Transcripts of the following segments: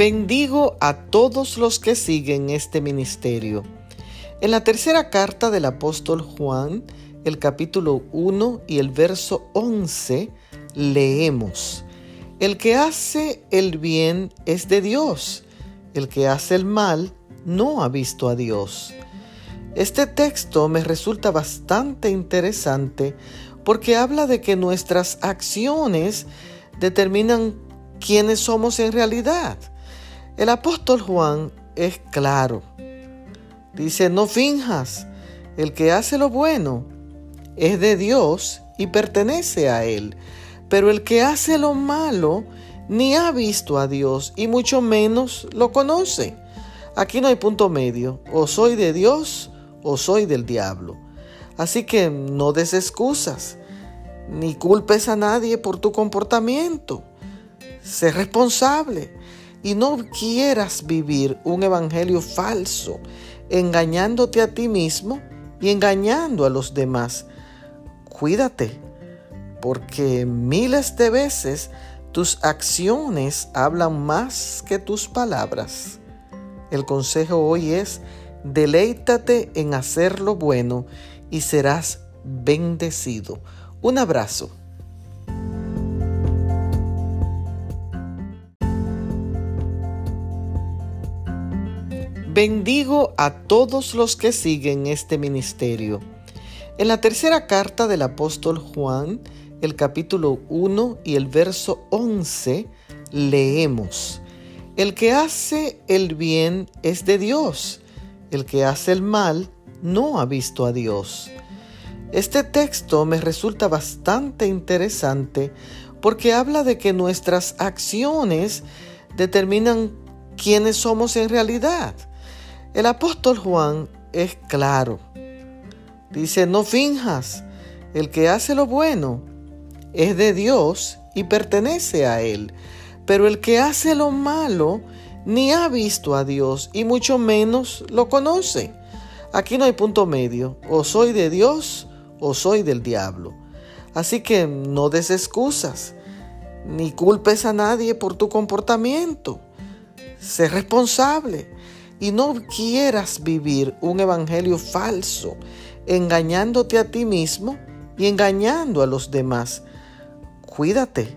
Bendigo a todos los que siguen este ministerio. En la tercera carta del apóstol Juan, el capítulo 1 y el verso 11, leemos, El que hace el bien es de Dios, el que hace el mal no ha visto a Dios. Este texto me resulta bastante interesante porque habla de que nuestras acciones determinan quiénes somos en realidad. El apóstol Juan es claro. Dice, no finjas, el que hace lo bueno es de Dios y pertenece a Él, pero el que hace lo malo ni ha visto a Dios y mucho menos lo conoce. Aquí no hay punto medio, o soy de Dios o soy del diablo. Así que no des excusas, ni culpes a nadie por tu comportamiento. Sé responsable y no quieras vivir un evangelio falso, engañándote a ti mismo y engañando a los demás. Cuídate, porque miles de veces tus acciones hablan más que tus palabras. El consejo hoy es, deleítate en hacer lo bueno y serás bendecido. Un abrazo. Bendigo a todos los que siguen este ministerio. En la tercera carta del apóstol Juan, el capítulo 1 y el verso 11, leemos, El que hace el bien es de Dios, el que hace el mal no ha visto a Dios. Este texto me resulta bastante interesante porque habla de que nuestras acciones determinan quiénes somos en realidad. El apóstol Juan es claro. Dice, no finjas, el que hace lo bueno es de Dios y pertenece a Él, pero el que hace lo malo ni ha visto a Dios y mucho menos lo conoce. Aquí no hay punto medio, o soy de Dios o soy del diablo. Así que no des excusas, ni culpes a nadie por tu comportamiento. Sé responsable y no quieras vivir un evangelio falso, engañándote a ti mismo y engañando a los demás. Cuídate,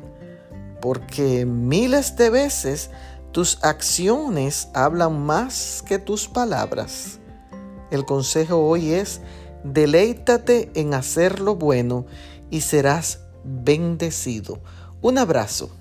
porque miles de veces tus acciones hablan más que tus palabras. El consejo hoy es, deleítate en hacer lo bueno y serás bendecido. Un abrazo.